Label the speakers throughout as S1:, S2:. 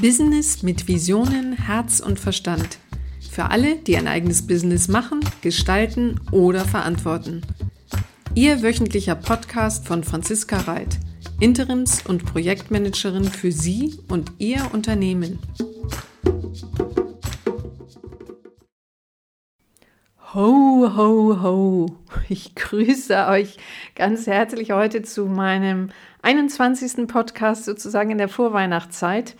S1: Business mit Visionen, Herz und Verstand. Für alle, die ein eigenes Business machen, gestalten oder verantworten. Ihr wöchentlicher Podcast von Franziska Reit, Interims- und Projektmanagerin für Sie und Ihr Unternehmen. Ho, ho, ho. Ich grüße euch ganz herzlich heute zu meinem 21. Podcast sozusagen in der Vorweihnachtszeit.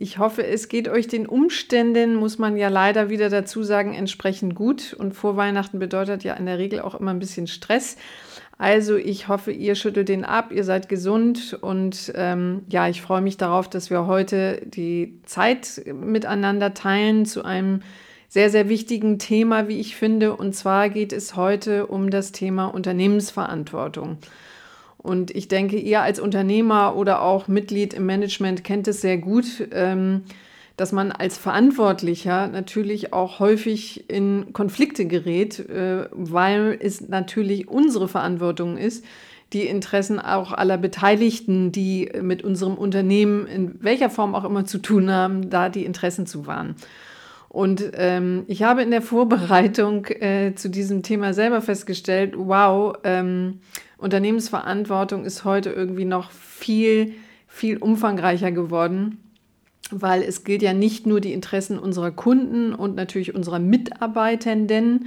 S1: Ich hoffe, es geht euch den Umständen, muss man ja leider wieder dazu sagen, entsprechend gut. Und vor Weihnachten bedeutet ja in der Regel auch immer ein bisschen Stress. Also ich hoffe, ihr schüttelt den ab, ihr seid gesund und ähm, ja, ich freue mich darauf, dass wir heute die Zeit miteinander teilen zu einem sehr, sehr wichtigen Thema, wie ich finde. Und zwar geht es heute um das Thema Unternehmensverantwortung. Und ich denke, ihr als Unternehmer oder auch Mitglied im Management kennt es sehr gut, ähm, dass man als Verantwortlicher natürlich auch häufig in Konflikte gerät, äh, weil es natürlich unsere Verantwortung ist, die Interessen auch aller Beteiligten, die mit unserem Unternehmen in welcher Form auch immer zu tun haben, da die Interessen zu wahren. Und ähm, ich habe in der Vorbereitung äh, zu diesem Thema selber festgestellt, wow, ähm, Unternehmensverantwortung ist heute irgendwie noch viel, viel umfangreicher geworden, weil es gilt ja nicht nur die Interessen unserer Kunden und natürlich unserer Mitarbeitenden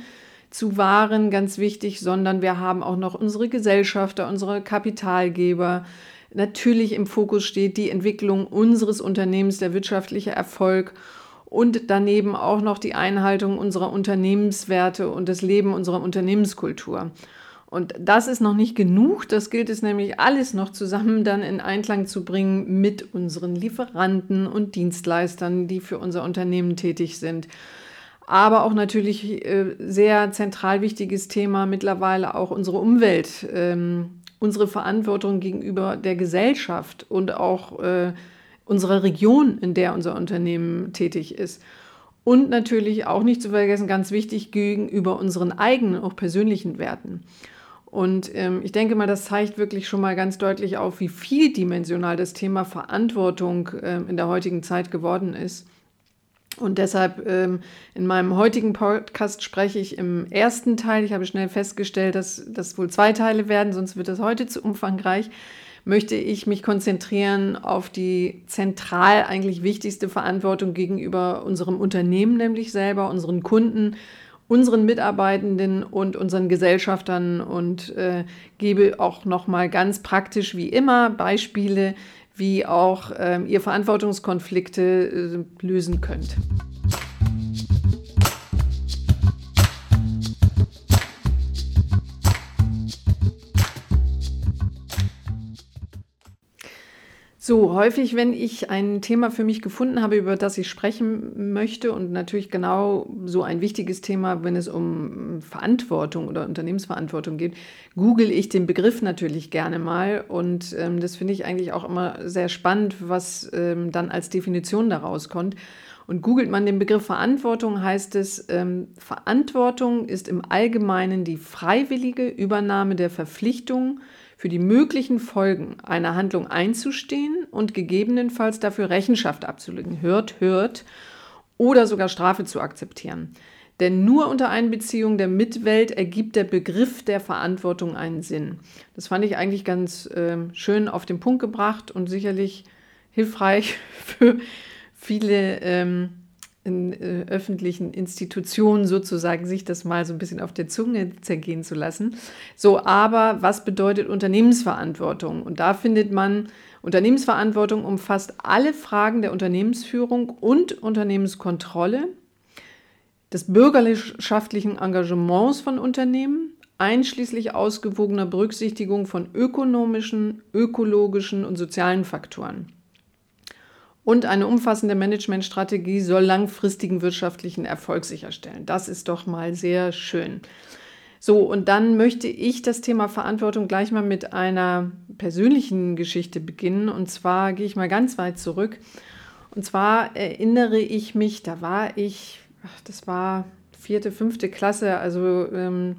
S1: zu wahren, ganz wichtig, sondern wir haben auch noch unsere Gesellschafter, unsere Kapitalgeber. Natürlich im Fokus steht die Entwicklung unseres Unternehmens, der wirtschaftliche Erfolg und daneben auch noch die Einhaltung unserer Unternehmenswerte und das Leben unserer Unternehmenskultur. Und das ist noch nicht genug. Das gilt es nämlich alles noch zusammen dann in Einklang zu bringen mit unseren Lieferanten und Dienstleistern, die für unser Unternehmen tätig sind. Aber auch natürlich äh, sehr zentral wichtiges Thema mittlerweile auch unsere Umwelt, ähm, unsere Verantwortung gegenüber der Gesellschaft und auch äh, unserer Region, in der unser Unternehmen tätig ist. Und natürlich auch nicht zu vergessen, ganz wichtig, gegenüber unseren eigenen, auch persönlichen Werten. Und ähm, ich denke mal, das zeigt wirklich schon mal ganz deutlich auf, wie vieldimensional das Thema Verantwortung ähm, in der heutigen Zeit geworden ist. Und deshalb ähm, in meinem heutigen Podcast spreche ich im ersten Teil. Ich habe schnell festgestellt, dass das wohl zwei Teile werden, sonst wird das heute zu umfangreich. Möchte ich mich konzentrieren auf die zentral eigentlich wichtigste Verantwortung gegenüber unserem Unternehmen, nämlich selber, unseren Kunden unseren Mitarbeitenden und unseren Gesellschaftern und äh, gebe auch noch mal ganz praktisch wie immer Beispiele, wie auch äh, ihr Verantwortungskonflikte äh, lösen könnt. So, häufig, wenn ich ein Thema für mich gefunden habe, über das ich sprechen möchte und natürlich genau so ein wichtiges Thema, wenn es um Verantwortung oder Unternehmensverantwortung geht, google ich den Begriff natürlich gerne mal und ähm, das finde ich eigentlich auch immer sehr spannend, was ähm, dann als Definition daraus kommt. Und googelt man den Begriff Verantwortung, heißt es, ähm, Verantwortung ist im Allgemeinen die freiwillige Übernahme der Verpflichtung, für die möglichen Folgen einer Handlung einzustehen und gegebenenfalls dafür Rechenschaft abzulegen, hört, hört, oder sogar Strafe zu akzeptieren. Denn nur unter Einbeziehung der Mitwelt ergibt der Begriff der Verantwortung einen Sinn. Das fand ich eigentlich ganz äh, schön auf den Punkt gebracht und sicherlich hilfreich für viele ähm, in äh, öffentlichen Institutionen sozusagen sich das mal so ein bisschen auf der Zunge zergehen zu lassen. So, aber was bedeutet Unternehmensverantwortung? Und da findet man, Unternehmensverantwortung umfasst alle Fragen der Unternehmensführung und Unternehmenskontrolle, des bürgerschaftlichen Engagements von Unternehmen, einschließlich ausgewogener Berücksichtigung von ökonomischen, ökologischen und sozialen Faktoren. Und eine umfassende Managementstrategie soll langfristigen wirtschaftlichen Erfolg sicherstellen. Das ist doch mal sehr schön. So, und dann möchte ich das Thema Verantwortung gleich mal mit einer persönlichen Geschichte beginnen. Und zwar gehe ich mal ganz weit zurück. Und zwar erinnere ich mich, da war ich, das war vierte, fünfte Klasse, also ähm,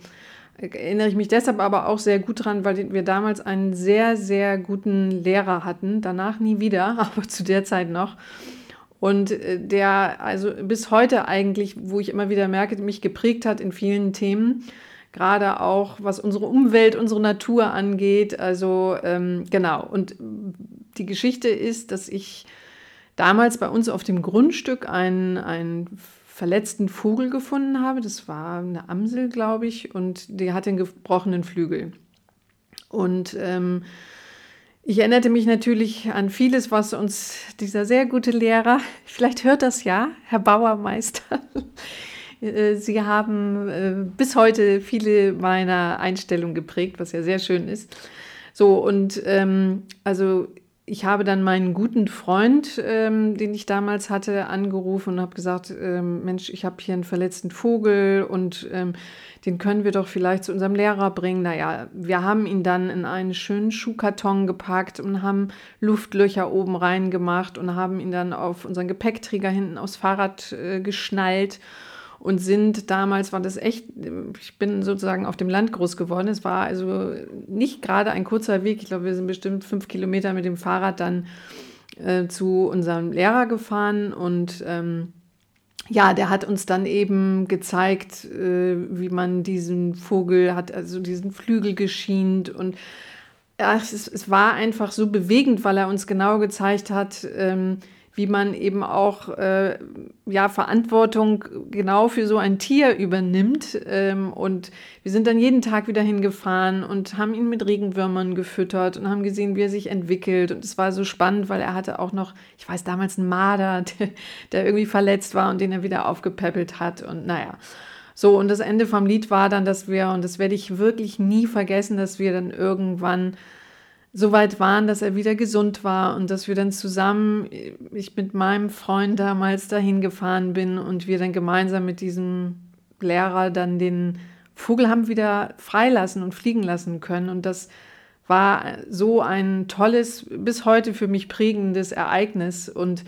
S1: erinnere ich mich deshalb aber auch sehr gut dran, weil wir damals einen sehr, sehr guten Lehrer hatten. Danach nie wieder, aber zu der Zeit noch. und äh, der also bis heute eigentlich, wo ich immer wieder merke, mich geprägt hat in vielen Themen, gerade auch was unsere Umwelt, unsere Natur angeht. Also ähm, genau. Und die Geschichte ist, dass ich damals bei uns auf dem Grundstück einen, einen verletzten Vogel gefunden habe. Das war eine Amsel, glaube ich, und die hat den gebrochenen Flügel. Und ähm, ich erinnerte mich natürlich an vieles, was uns dieser sehr gute Lehrer, vielleicht hört das ja, Herr Bauermeister, äh, Sie haben äh, bis heute viele meiner Einstellungen geprägt, was ja sehr schön ist. So, und ähm, also ich habe dann meinen guten Freund, ähm, den ich damals hatte, angerufen und habe gesagt, ähm, Mensch, ich habe hier einen verletzten Vogel und ähm, den können wir doch vielleicht zu unserem Lehrer bringen. Naja, wir haben ihn dann in einen schönen Schuhkarton gepackt und haben Luftlöcher oben reingemacht und haben ihn dann auf unseren Gepäckträger hinten aufs Fahrrad äh, geschnallt und sind damals war das echt, ich bin sozusagen auf dem Land groß geworden. Es war also nicht gerade ein kurzer Weg. Ich glaube, wir sind bestimmt fünf Kilometer mit dem Fahrrad dann äh, zu unserem Lehrer gefahren und ähm, ja, der hat uns dann eben gezeigt, äh, wie man diesen Vogel hat, also diesen Flügel geschient und ja, es, es, war einfach so bewegend, weil er uns genau gezeigt hat, ähm, wie man eben auch äh, ja, Verantwortung genau für so ein Tier übernimmt. Ähm, und wir sind dann jeden Tag wieder hingefahren und haben ihn mit Regenwürmern gefüttert und haben gesehen, wie er sich entwickelt. Und es war so spannend, weil er hatte auch noch, ich weiß damals, einen Marder, der, der irgendwie verletzt war und den er wieder aufgepäppelt hat. Und naja. So, und das Ende vom Lied war dann, dass wir, und das werde ich wirklich nie vergessen, dass wir dann irgendwann so weit waren, dass er wieder gesund war und dass wir dann zusammen, ich mit meinem Freund damals dahin gefahren bin und wir dann gemeinsam mit diesem Lehrer dann den Vogel haben wieder freilassen und fliegen lassen können. Und das war so ein tolles, bis heute für mich prägendes Ereignis. Und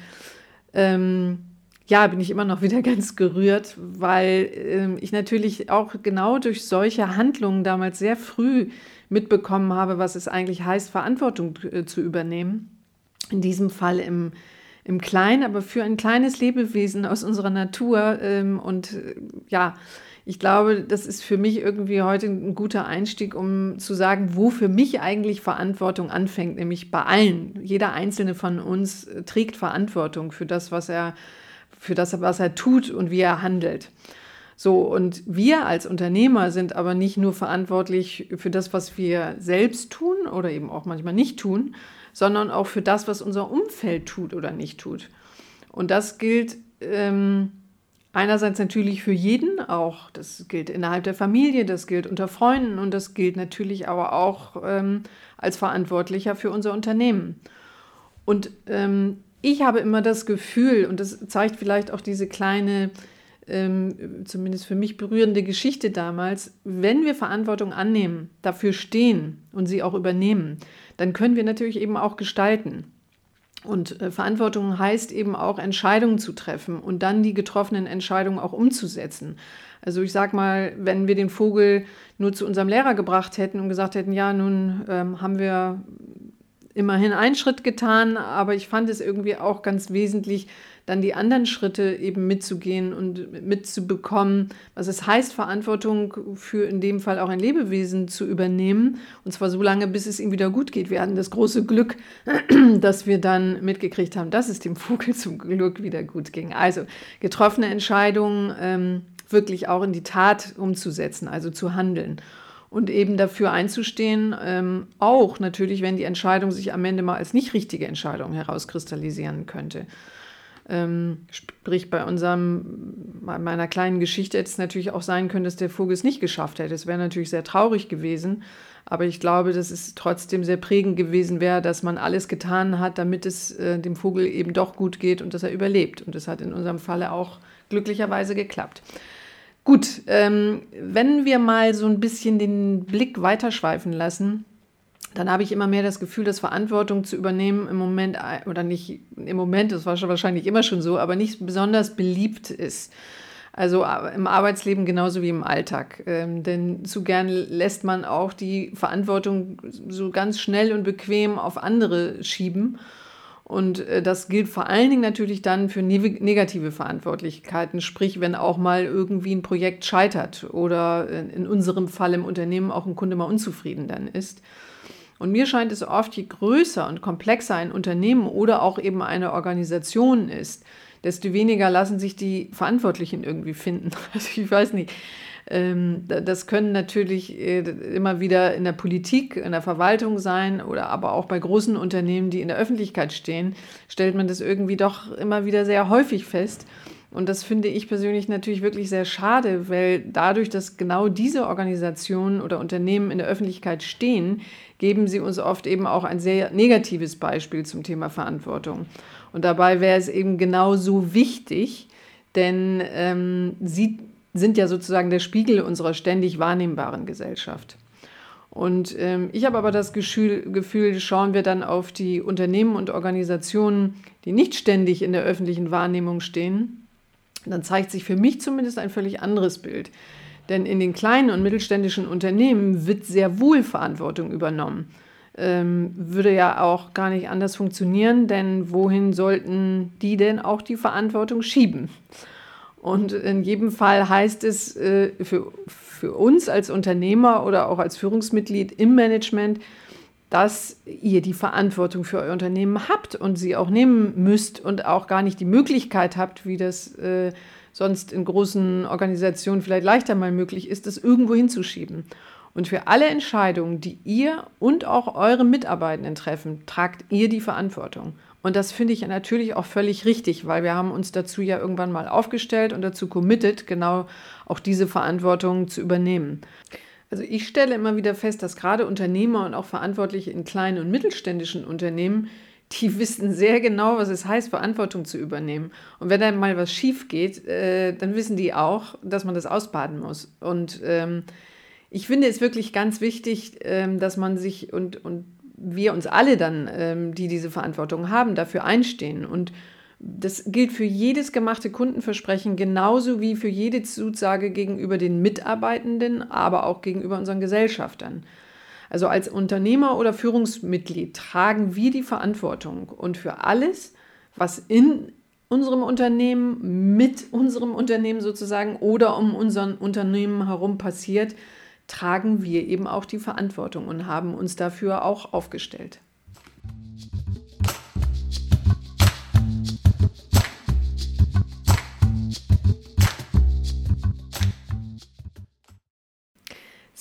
S1: ähm, ja, bin ich immer noch wieder ganz gerührt, weil äh, ich natürlich auch genau durch solche Handlungen damals sehr früh mitbekommen habe, was es eigentlich heißt, Verantwortung äh, zu übernehmen. In diesem Fall im, im Kleinen, aber für ein kleines Lebewesen aus unserer Natur. Ähm, und äh, ja, ich glaube, das ist für mich irgendwie heute ein guter Einstieg, um zu sagen, wo für mich eigentlich Verantwortung anfängt, nämlich bei allen. Jeder einzelne von uns äh, trägt Verantwortung für das, was er, für das, was er tut und wie er handelt. So, und wir als Unternehmer sind aber nicht nur verantwortlich für das, was wir selbst tun oder eben auch manchmal nicht tun, sondern auch für das, was unser Umfeld tut oder nicht tut. Und das gilt ähm, einerseits natürlich für jeden, auch das gilt innerhalb der Familie, das gilt unter Freunden und das gilt natürlich aber auch ähm, als Verantwortlicher für unser Unternehmen. Und ähm, ich habe immer das Gefühl, und das zeigt vielleicht auch diese kleine ähm, zumindest für mich berührende Geschichte damals, wenn wir Verantwortung annehmen, dafür stehen und sie auch übernehmen, dann können wir natürlich eben auch gestalten. Und äh, Verantwortung heißt eben auch Entscheidungen zu treffen und dann die getroffenen Entscheidungen auch umzusetzen. Also ich sage mal, wenn wir den Vogel nur zu unserem Lehrer gebracht hätten und gesagt hätten, ja, nun ähm, haben wir immerhin einen Schritt getan, aber ich fand es irgendwie auch ganz wesentlich, dann die anderen Schritte eben mitzugehen und mitzubekommen, was es heißt, Verantwortung für in dem Fall auch ein Lebewesen zu übernehmen. Und zwar so lange, bis es ihm wieder gut geht. Wir hatten das große Glück, dass wir dann mitgekriegt haben, dass es dem Vogel zum Glück wieder gut ging. Also getroffene Entscheidungen ähm, wirklich auch in die Tat umzusetzen, also zu handeln und eben dafür einzustehen, ähm, auch natürlich, wenn die Entscheidung sich am Ende mal als nicht richtige Entscheidung herauskristallisieren könnte. Ähm, sprich, bei unserem, meiner kleinen Geschichte hätte es natürlich auch sein können, dass der Vogel es nicht geschafft hätte. Es wäre natürlich sehr traurig gewesen. Aber ich glaube, dass es trotzdem sehr prägend gewesen wäre, dass man alles getan hat, damit es äh, dem Vogel eben doch gut geht und dass er überlebt. Und das hat in unserem Falle auch glücklicherweise geklappt. Gut, ähm, wenn wir mal so ein bisschen den Blick weiterschweifen lassen, dann habe ich immer mehr das Gefühl, dass Verantwortung zu übernehmen im Moment, oder nicht im Moment, das war schon wahrscheinlich immer schon so, aber nicht besonders beliebt ist. Also im Arbeitsleben genauso wie im Alltag. Ähm, denn zu gern lässt man auch die Verantwortung so ganz schnell und bequem auf andere schieben. Und äh, das gilt vor allen Dingen natürlich dann für negative Verantwortlichkeiten, sprich wenn auch mal irgendwie ein Projekt scheitert oder in unserem Fall im Unternehmen auch ein Kunde mal unzufrieden dann ist. Und mir scheint es oft, je größer und komplexer ein Unternehmen oder auch eben eine Organisation ist, desto weniger lassen sich die Verantwortlichen irgendwie finden. Also ich weiß nicht. Ähm, das können natürlich äh, immer wieder in der Politik, in der Verwaltung sein oder aber auch bei großen Unternehmen, die in der Öffentlichkeit stehen, stellt man das irgendwie doch immer wieder sehr häufig fest. Und das finde ich persönlich natürlich wirklich sehr schade, weil dadurch, dass genau diese Organisationen oder Unternehmen in der Öffentlichkeit stehen, geben sie uns oft eben auch ein sehr negatives Beispiel zum Thema Verantwortung. Und dabei wäre es eben genauso wichtig, denn ähm, sie sind ja sozusagen der Spiegel unserer ständig wahrnehmbaren Gesellschaft. Und ähm, ich habe aber das Gefühl, schauen wir dann auf die Unternehmen und Organisationen, die nicht ständig in der öffentlichen Wahrnehmung stehen, dann zeigt sich für mich zumindest ein völlig anderes Bild. Denn in den kleinen und mittelständischen Unternehmen wird sehr wohl Verantwortung übernommen. Ähm, würde ja auch gar nicht anders funktionieren, denn wohin sollten die denn auch die Verantwortung schieben? Und in jedem Fall heißt es äh, für, für uns als Unternehmer oder auch als Führungsmitglied im Management, dass ihr die Verantwortung für euer Unternehmen habt und sie auch nehmen müsst und auch gar nicht die Möglichkeit habt, wie das äh, sonst in großen Organisationen vielleicht leichter mal möglich ist, das irgendwo hinzuschieben. Und für alle Entscheidungen, die ihr und auch eure Mitarbeitenden treffen, tragt ihr die Verantwortung. Und das finde ich natürlich auch völlig richtig, weil wir haben uns dazu ja irgendwann mal aufgestellt und dazu committed, genau auch diese Verantwortung zu übernehmen. Also ich stelle immer wieder fest, dass gerade Unternehmer und auch Verantwortliche in kleinen und mittelständischen Unternehmen die wissen sehr genau, was es heißt, Verantwortung zu übernehmen. Und wenn dann mal was schief geht, äh, dann wissen die auch, dass man das ausbaden muss. Und ähm, ich finde es wirklich ganz wichtig, ähm, dass man sich und, und wir uns alle dann, ähm, die diese Verantwortung haben, dafür einstehen. Und das gilt für jedes gemachte Kundenversprechen genauso wie für jede Zusage gegenüber den Mitarbeitenden, aber auch gegenüber unseren Gesellschaftern. Also als Unternehmer oder Führungsmitglied tragen wir die Verantwortung und für alles, was in unserem Unternehmen, mit unserem Unternehmen sozusagen oder um unser Unternehmen herum passiert, tragen wir eben auch die Verantwortung und haben uns dafür auch aufgestellt.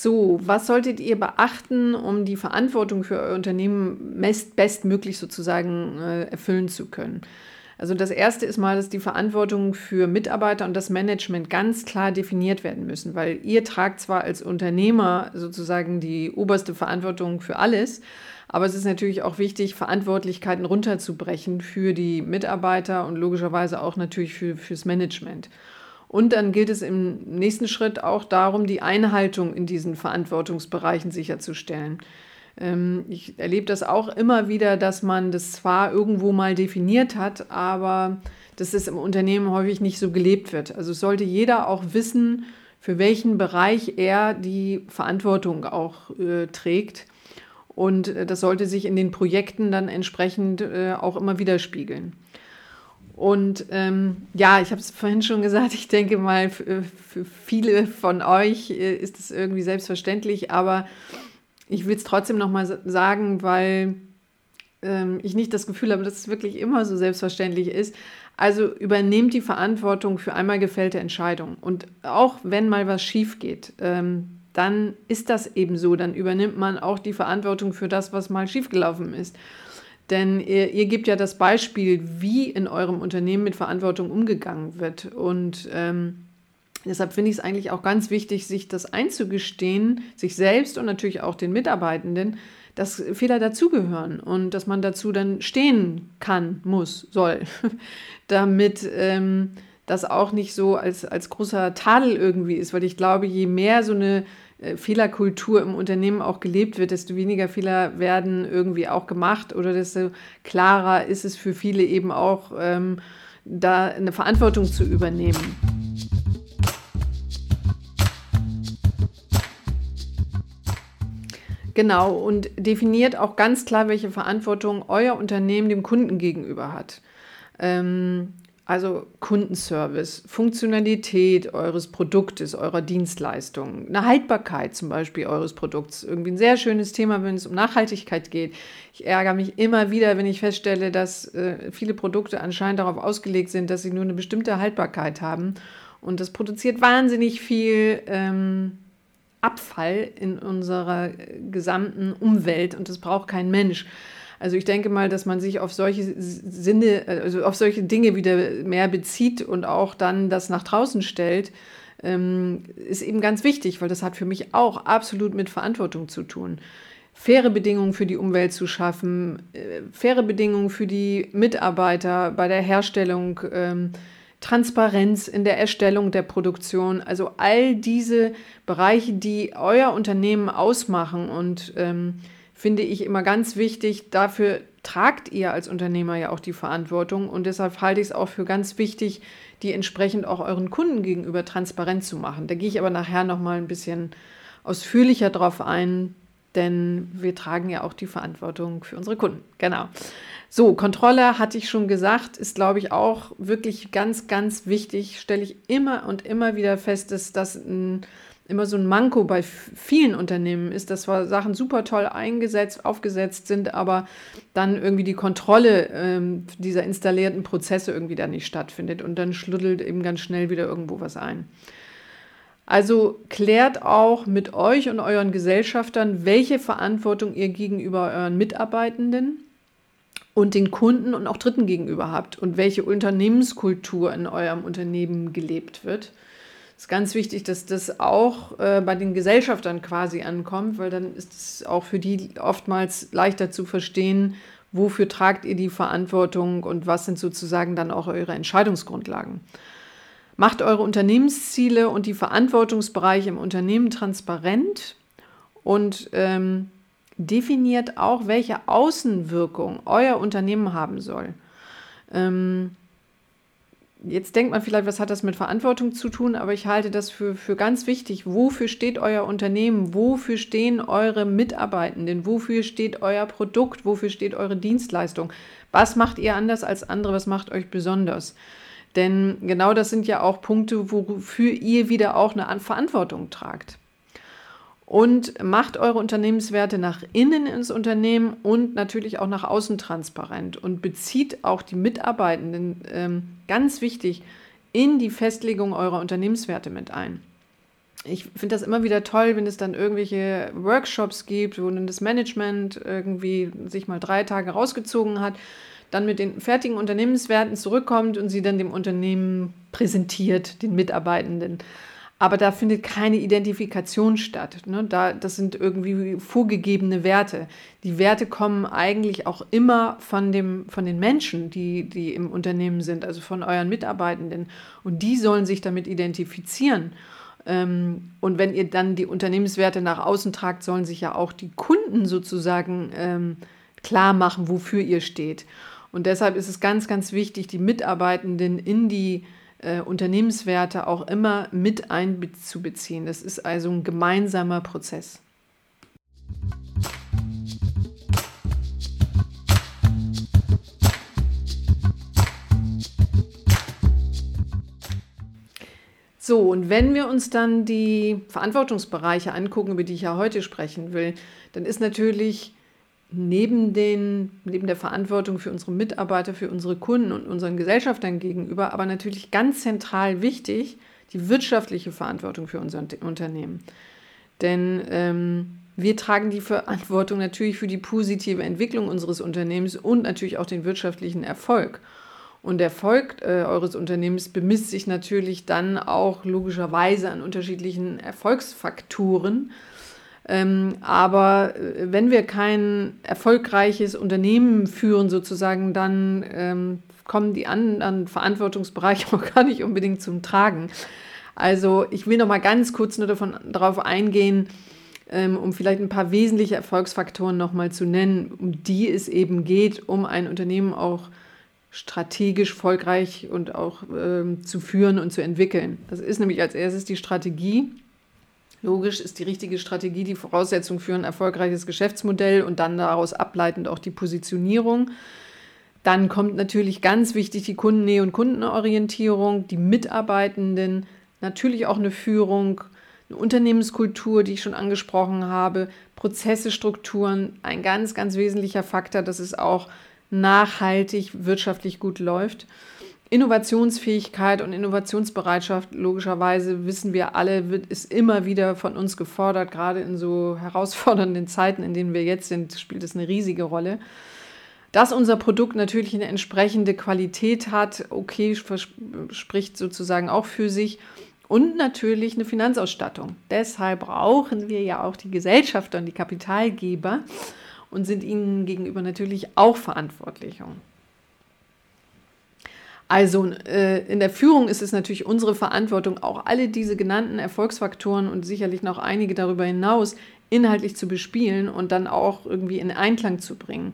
S1: So, was solltet ihr beachten, um die Verantwortung für euer Unternehmen bestmöglich sozusagen äh, erfüllen zu können? Also das Erste ist mal, dass die Verantwortung für Mitarbeiter und das Management ganz klar definiert werden müssen, weil ihr tragt zwar als Unternehmer sozusagen die oberste Verantwortung für alles, aber es ist natürlich auch wichtig, Verantwortlichkeiten runterzubrechen für die Mitarbeiter und logischerweise auch natürlich für, fürs Management. Und dann gilt es im nächsten Schritt auch darum, die Einhaltung in diesen Verantwortungsbereichen sicherzustellen. Ähm, ich erlebe das auch immer wieder, dass man das zwar irgendwo mal definiert hat, aber dass es im Unternehmen häufig nicht so gelebt wird. Also sollte jeder auch wissen, für welchen Bereich er die Verantwortung auch äh, trägt. Und äh, das sollte sich in den Projekten dann entsprechend äh, auch immer widerspiegeln. Und ähm, ja, ich habe es vorhin schon gesagt, ich denke mal, für, für viele von euch äh, ist es irgendwie selbstverständlich, aber ich will es trotzdem nochmal sagen, weil ähm, ich nicht das Gefühl habe, dass es wirklich immer so selbstverständlich ist. Also übernehmt die Verantwortung für einmal gefällte Entscheidungen. Und auch wenn mal was schief geht, ähm, dann ist das eben so. Dann übernimmt man auch die Verantwortung für das, was mal schiefgelaufen ist. Denn ihr, ihr gebt ja das Beispiel, wie in eurem Unternehmen mit Verantwortung umgegangen wird. Und ähm, deshalb finde ich es eigentlich auch ganz wichtig, sich das einzugestehen, sich selbst und natürlich auch den Mitarbeitenden, dass Fehler dazugehören und dass man dazu dann stehen kann, muss, soll, damit ähm, das auch nicht so als, als großer Tadel irgendwie ist, weil ich glaube, je mehr so eine äh, Fehlerkultur im Unternehmen auch gelebt wird, desto weniger Fehler werden irgendwie auch gemacht oder desto klarer ist es für viele eben auch, ähm, da eine Verantwortung zu übernehmen. Genau, und definiert auch ganz klar, welche Verantwortung euer Unternehmen dem Kunden gegenüber hat. Ähm, also Kundenservice, Funktionalität eures Produktes, eurer Dienstleistung, eine Haltbarkeit zum Beispiel eures Produkts. Irgendwie ein sehr schönes Thema, wenn es um Nachhaltigkeit geht. Ich ärgere mich immer wieder, wenn ich feststelle, dass äh, viele Produkte anscheinend darauf ausgelegt sind, dass sie nur eine bestimmte Haltbarkeit haben. Und das produziert wahnsinnig viel ähm, Abfall in unserer gesamten Umwelt und das braucht kein Mensch. Also ich denke mal, dass man sich auf solche Sinne, also auf solche Dinge wieder mehr bezieht und auch dann das nach draußen stellt, ähm, ist eben ganz wichtig, weil das hat für mich auch absolut mit Verantwortung zu tun. Faire Bedingungen für die Umwelt zu schaffen, äh, faire Bedingungen für die Mitarbeiter bei der Herstellung, ähm, Transparenz in der Erstellung der Produktion, also all diese Bereiche, die euer Unternehmen ausmachen und ähm, finde ich immer ganz wichtig. Dafür tragt ihr als Unternehmer ja auch die Verantwortung und deshalb halte ich es auch für ganz wichtig, die entsprechend auch euren Kunden gegenüber transparent zu machen. Da gehe ich aber nachher noch mal ein bisschen ausführlicher drauf ein, denn wir tragen ja auch die Verantwortung für unsere Kunden. Genau. So, Kontrolle hatte ich schon gesagt, ist glaube ich auch wirklich ganz, ganz wichtig. Stelle ich immer und immer wieder fest, dass das ein immer so ein Manko bei vielen Unternehmen ist, dass zwar Sachen super toll eingesetzt, aufgesetzt sind, aber dann irgendwie die Kontrolle ähm, dieser installierten Prozesse irgendwie da nicht stattfindet und dann schluddelt eben ganz schnell wieder irgendwo was ein. Also klärt auch mit euch und euren Gesellschaftern, welche Verantwortung ihr gegenüber euren Mitarbeitenden und den Kunden und auch Dritten gegenüber habt und welche Unternehmenskultur in eurem Unternehmen gelebt wird ist ganz wichtig, dass das auch äh, bei den Gesellschaftern quasi ankommt, weil dann ist es auch für die oftmals leichter zu verstehen, wofür tragt ihr die Verantwortung und was sind sozusagen dann auch eure Entscheidungsgrundlagen. Macht eure Unternehmensziele und die Verantwortungsbereiche im Unternehmen transparent und ähm, definiert auch, welche Außenwirkung euer Unternehmen haben soll. Ähm, Jetzt denkt man vielleicht, was hat das mit Verantwortung zu tun, aber ich halte das für, für ganz wichtig. Wofür steht euer Unternehmen? Wofür stehen eure Mitarbeitenden? Wofür steht euer Produkt? Wofür steht eure Dienstleistung? Was macht ihr anders als andere? Was macht euch besonders? Denn genau das sind ja auch Punkte, wofür ihr wieder auch eine Verantwortung tragt und macht eure Unternehmenswerte nach innen ins Unternehmen und natürlich auch nach außen transparent und bezieht auch die Mitarbeitenden, ähm, ganz wichtig, in die Festlegung eurer Unternehmenswerte mit ein. Ich finde das immer wieder toll, wenn es dann irgendwelche Workshops gibt, wo dann das Management irgendwie sich mal drei Tage rausgezogen hat, dann mit den fertigen Unternehmenswerten zurückkommt und sie dann dem Unternehmen präsentiert, den Mitarbeitenden aber da findet keine Identifikation statt. Ne? Da, das sind irgendwie vorgegebene Werte. Die Werte kommen eigentlich auch immer von, dem, von den Menschen, die, die im Unternehmen sind, also von euren Mitarbeitenden. Und die sollen sich damit identifizieren. Ähm, und wenn ihr dann die Unternehmenswerte nach außen tragt, sollen sich ja auch die Kunden sozusagen ähm, klar machen, wofür ihr steht. Und deshalb ist es ganz, ganz wichtig, die Mitarbeitenden in die äh, Unternehmenswerte auch immer mit einzubeziehen. Das ist also ein gemeinsamer Prozess. So, und wenn wir uns dann die Verantwortungsbereiche angucken, über die ich ja heute sprechen will, dann ist natürlich neben, den, neben der Verantwortung für unsere Mitarbeiter, für unsere Kunden und unseren Gesellschaftern gegenüber, aber natürlich ganz zentral wichtig, die wirtschaftliche Verantwortung für unser Unternehmen. Denn ähm, wir tragen die Verantwortung natürlich für die positive Entwicklung unseres Unternehmens und natürlich auch den wirtschaftlichen Erfolg. Und der Erfolg äh, eures Unternehmens bemisst sich natürlich dann auch logischerweise an unterschiedlichen Erfolgsfaktoren. Ähm, aber äh, wenn wir kein erfolgreiches Unternehmen führen, sozusagen, dann ähm, kommen die anderen Verantwortungsbereiche auch gar nicht unbedingt zum Tragen. Also ich will noch mal ganz kurz nur davon, darauf eingehen, ähm, um vielleicht ein paar wesentliche Erfolgsfaktoren noch mal zu nennen, um die es eben geht, um ein Unternehmen auch strategisch erfolgreich und auch ähm, zu führen und zu entwickeln. Das ist nämlich als erstes die Strategie Logisch ist die richtige Strategie die Voraussetzung für ein erfolgreiches Geschäftsmodell und dann daraus ableitend auch die Positionierung. Dann kommt natürlich ganz wichtig die Kundennähe und Kundenorientierung, die Mitarbeitenden, natürlich auch eine Führung, eine Unternehmenskultur, die ich schon angesprochen habe, Prozesse, Strukturen, ein ganz, ganz wesentlicher Faktor, dass es auch nachhaltig wirtschaftlich gut läuft. Innovationsfähigkeit und Innovationsbereitschaft, logischerweise wissen wir alle, wird, ist immer wieder von uns gefordert, gerade in so herausfordernden Zeiten, in denen wir jetzt sind, spielt es eine riesige Rolle. Dass unser Produkt natürlich eine entsprechende Qualität hat, okay, spricht sozusagen auch für sich. Und natürlich eine Finanzausstattung. Deshalb brauchen wir ja auch die Gesellschafter und die Kapitalgeber und sind ihnen gegenüber natürlich auch verantwortlich. Also äh, in der Führung ist es natürlich unsere Verantwortung, auch alle diese genannten Erfolgsfaktoren und sicherlich noch einige darüber hinaus inhaltlich zu bespielen und dann auch irgendwie in Einklang zu bringen.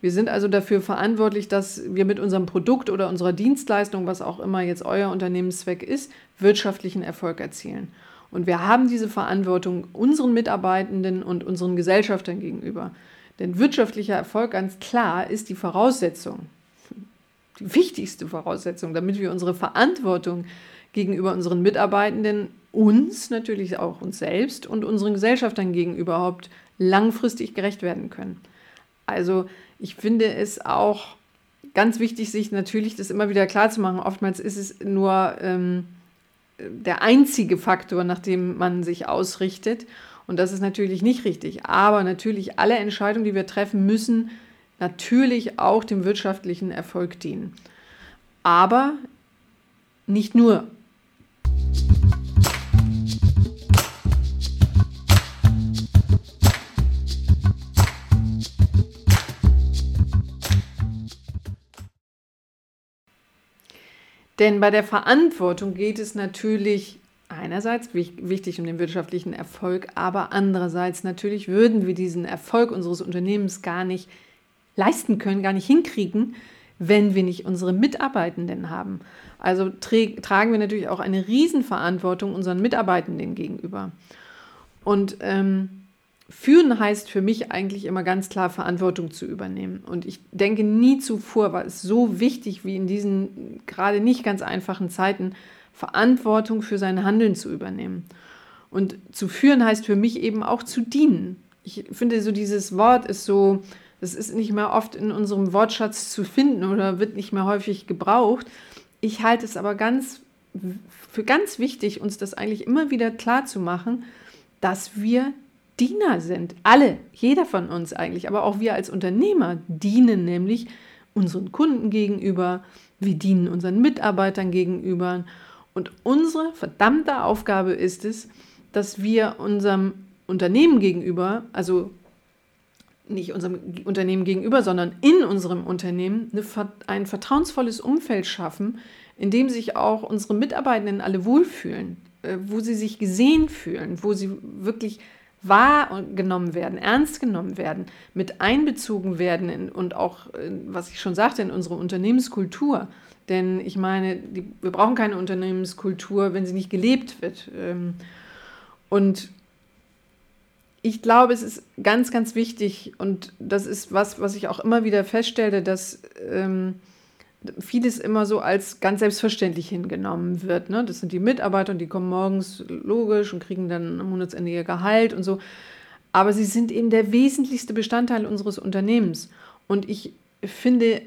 S1: Wir sind also dafür verantwortlich, dass wir mit unserem Produkt oder unserer Dienstleistung, was auch immer jetzt euer Unternehmenszweck ist, wirtschaftlichen Erfolg erzielen. Und wir haben diese Verantwortung unseren Mitarbeitenden und unseren Gesellschaftern gegenüber. Denn wirtschaftlicher Erfolg ganz klar ist die Voraussetzung, die wichtigste Voraussetzung, damit wir unsere Verantwortung gegenüber unseren Mitarbeitenden, uns natürlich auch uns selbst und unseren Gesellschaftern gegenüber überhaupt langfristig gerecht werden können. Also ich finde es auch ganz wichtig, sich natürlich das immer wieder klar zu machen. Oftmals ist es nur ähm, der einzige Faktor, nach dem man sich ausrichtet. Und das ist natürlich nicht richtig. Aber natürlich alle Entscheidungen, die wir treffen, müssen natürlich auch dem wirtschaftlichen Erfolg dienen. Aber nicht nur. Denn bei der Verantwortung geht es natürlich einerseits wichtig um den wirtschaftlichen Erfolg, aber andererseits natürlich würden wir diesen Erfolg unseres Unternehmens gar nicht leisten können, gar nicht hinkriegen, wenn wir nicht unsere Mitarbeitenden haben. Also tragen wir natürlich auch eine Riesenverantwortung unseren Mitarbeitenden gegenüber. Und ähm, Führen heißt für mich eigentlich immer ganz klar Verantwortung zu übernehmen. Und ich denke, nie zuvor war es so wichtig wie in diesen gerade nicht ganz einfachen Zeiten, Verantwortung für sein Handeln zu übernehmen. Und zu führen heißt für mich eben auch zu dienen. Ich finde, so dieses Wort ist so, das ist nicht mehr oft in unserem Wortschatz zu finden oder wird nicht mehr häufig gebraucht. Ich halte es aber ganz für ganz wichtig, uns das eigentlich immer wieder klar zu machen, dass wir Diener sind. Alle, jeder von uns eigentlich, aber auch wir als Unternehmer dienen nämlich unseren Kunden gegenüber, wir dienen unseren Mitarbeitern gegenüber. Und unsere verdammte Aufgabe ist es, dass wir unserem Unternehmen gegenüber, also nicht unserem Unternehmen gegenüber, sondern in unserem Unternehmen eine, ein vertrauensvolles Umfeld schaffen, in dem sich auch unsere Mitarbeitenden alle wohlfühlen, äh, wo sie sich gesehen fühlen, wo sie wirklich wahrgenommen werden, ernst genommen werden, mit einbezogen werden in, und auch, was ich schon sagte, in unsere Unternehmenskultur. Denn ich meine, die, wir brauchen keine Unternehmenskultur, wenn sie nicht gelebt wird. Ähm, und ich glaube, es ist ganz, ganz wichtig und das ist was, was ich auch immer wieder feststelle, dass ähm, vieles immer so als ganz selbstverständlich hingenommen wird. Ne? Das sind die Mitarbeiter und die kommen morgens logisch und kriegen dann am Monatsende ihr Gehalt und so. Aber sie sind eben der wesentlichste Bestandteil unseres Unternehmens. Und ich finde,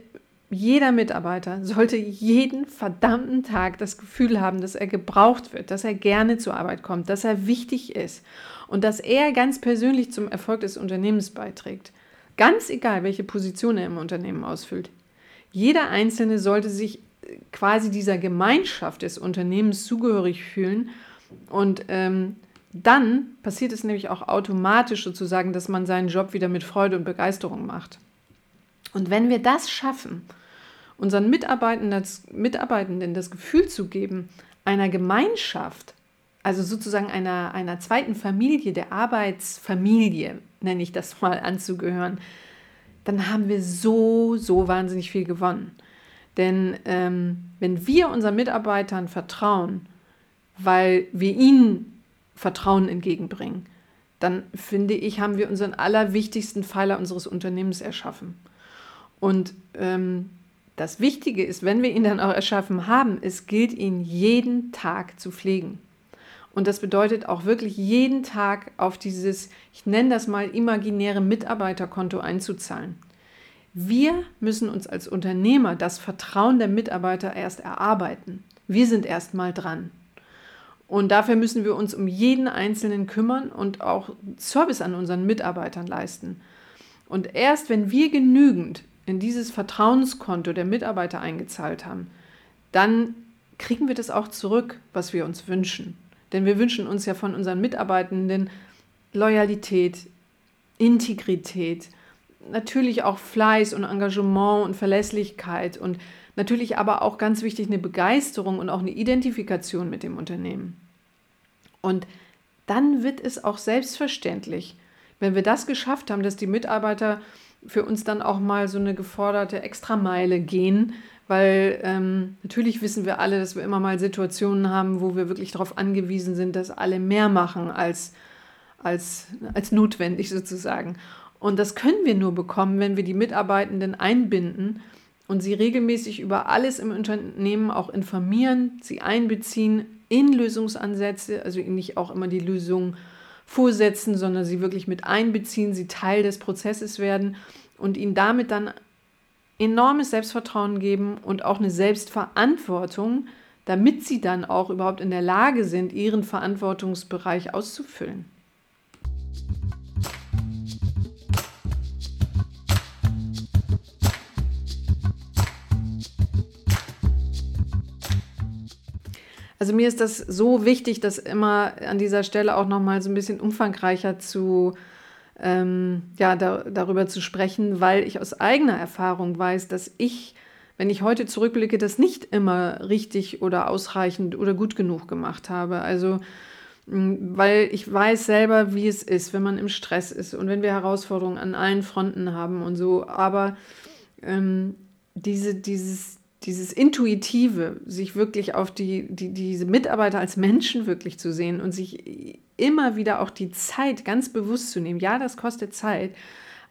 S1: jeder Mitarbeiter sollte jeden verdammten Tag das Gefühl haben, dass er gebraucht wird, dass er gerne zur Arbeit kommt, dass er wichtig ist und dass er ganz persönlich zum Erfolg des Unternehmens beiträgt. Ganz egal, welche Position er im Unternehmen ausfüllt. Jeder Einzelne sollte sich quasi dieser Gemeinschaft des Unternehmens zugehörig fühlen und ähm, dann passiert es nämlich auch automatisch sozusagen, dass man seinen Job wieder mit Freude und Begeisterung macht. Und wenn wir das schaffen, unseren Mitarbeitenden das, Mitarbeitenden das Gefühl zu geben, einer Gemeinschaft, also sozusagen einer, einer zweiten Familie, der Arbeitsfamilie, nenne ich das mal, anzugehören, dann haben wir so, so wahnsinnig viel gewonnen. Denn ähm, wenn wir unseren Mitarbeitern vertrauen, weil wir ihnen Vertrauen entgegenbringen, dann finde ich, haben wir unseren allerwichtigsten Pfeiler unseres Unternehmens erschaffen. Und ähm, das Wichtige ist, wenn wir ihn dann auch erschaffen haben, es gilt ihn jeden Tag zu pflegen. Und das bedeutet auch wirklich jeden Tag auf dieses, ich nenne das mal, imaginäre Mitarbeiterkonto einzuzahlen. Wir müssen uns als Unternehmer das Vertrauen der Mitarbeiter erst erarbeiten. Wir sind erst mal dran. Und dafür müssen wir uns um jeden Einzelnen kümmern und auch Service an unseren Mitarbeitern leisten. Und erst wenn wir genügend in dieses Vertrauenskonto der Mitarbeiter eingezahlt haben, dann kriegen wir das auch zurück, was wir uns wünschen. Denn wir wünschen uns ja von unseren Mitarbeitenden Loyalität, Integrität, natürlich auch Fleiß und Engagement und Verlässlichkeit und natürlich aber auch ganz wichtig eine Begeisterung und auch eine Identifikation mit dem Unternehmen. Und dann wird es auch selbstverständlich, wenn wir das geschafft haben, dass die Mitarbeiter für uns dann auch mal so eine geforderte Extrameile gehen, weil ähm, natürlich wissen wir alle, dass wir immer mal Situationen haben, wo wir wirklich darauf angewiesen sind, dass alle mehr machen als, als, als notwendig sozusagen. Und das können wir nur bekommen, wenn wir die Mitarbeitenden einbinden und sie regelmäßig über alles im Unternehmen auch informieren, sie einbeziehen in Lösungsansätze, also nicht auch immer die Lösung vorsetzen, sondern sie wirklich mit einbeziehen, sie Teil des Prozesses werden und ihnen damit dann enormes Selbstvertrauen geben und auch eine Selbstverantwortung, damit sie dann auch überhaupt in der Lage sind, ihren Verantwortungsbereich auszufüllen. Also mir ist das so wichtig, das immer an dieser Stelle auch noch mal so ein bisschen umfangreicher zu ähm, ja, da, darüber zu sprechen, weil ich aus eigener Erfahrung weiß, dass ich, wenn ich heute zurückblicke, das nicht immer richtig oder ausreichend oder gut genug gemacht habe. Also weil ich weiß selber, wie es ist, wenn man im Stress ist und wenn wir Herausforderungen an allen Fronten haben und so. Aber ähm, diese, dieses, dieses Intuitive, sich wirklich auf die, die, diese Mitarbeiter als Menschen wirklich zu sehen und sich immer wieder auch die Zeit ganz bewusst zu nehmen. Ja, das kostet Zeit,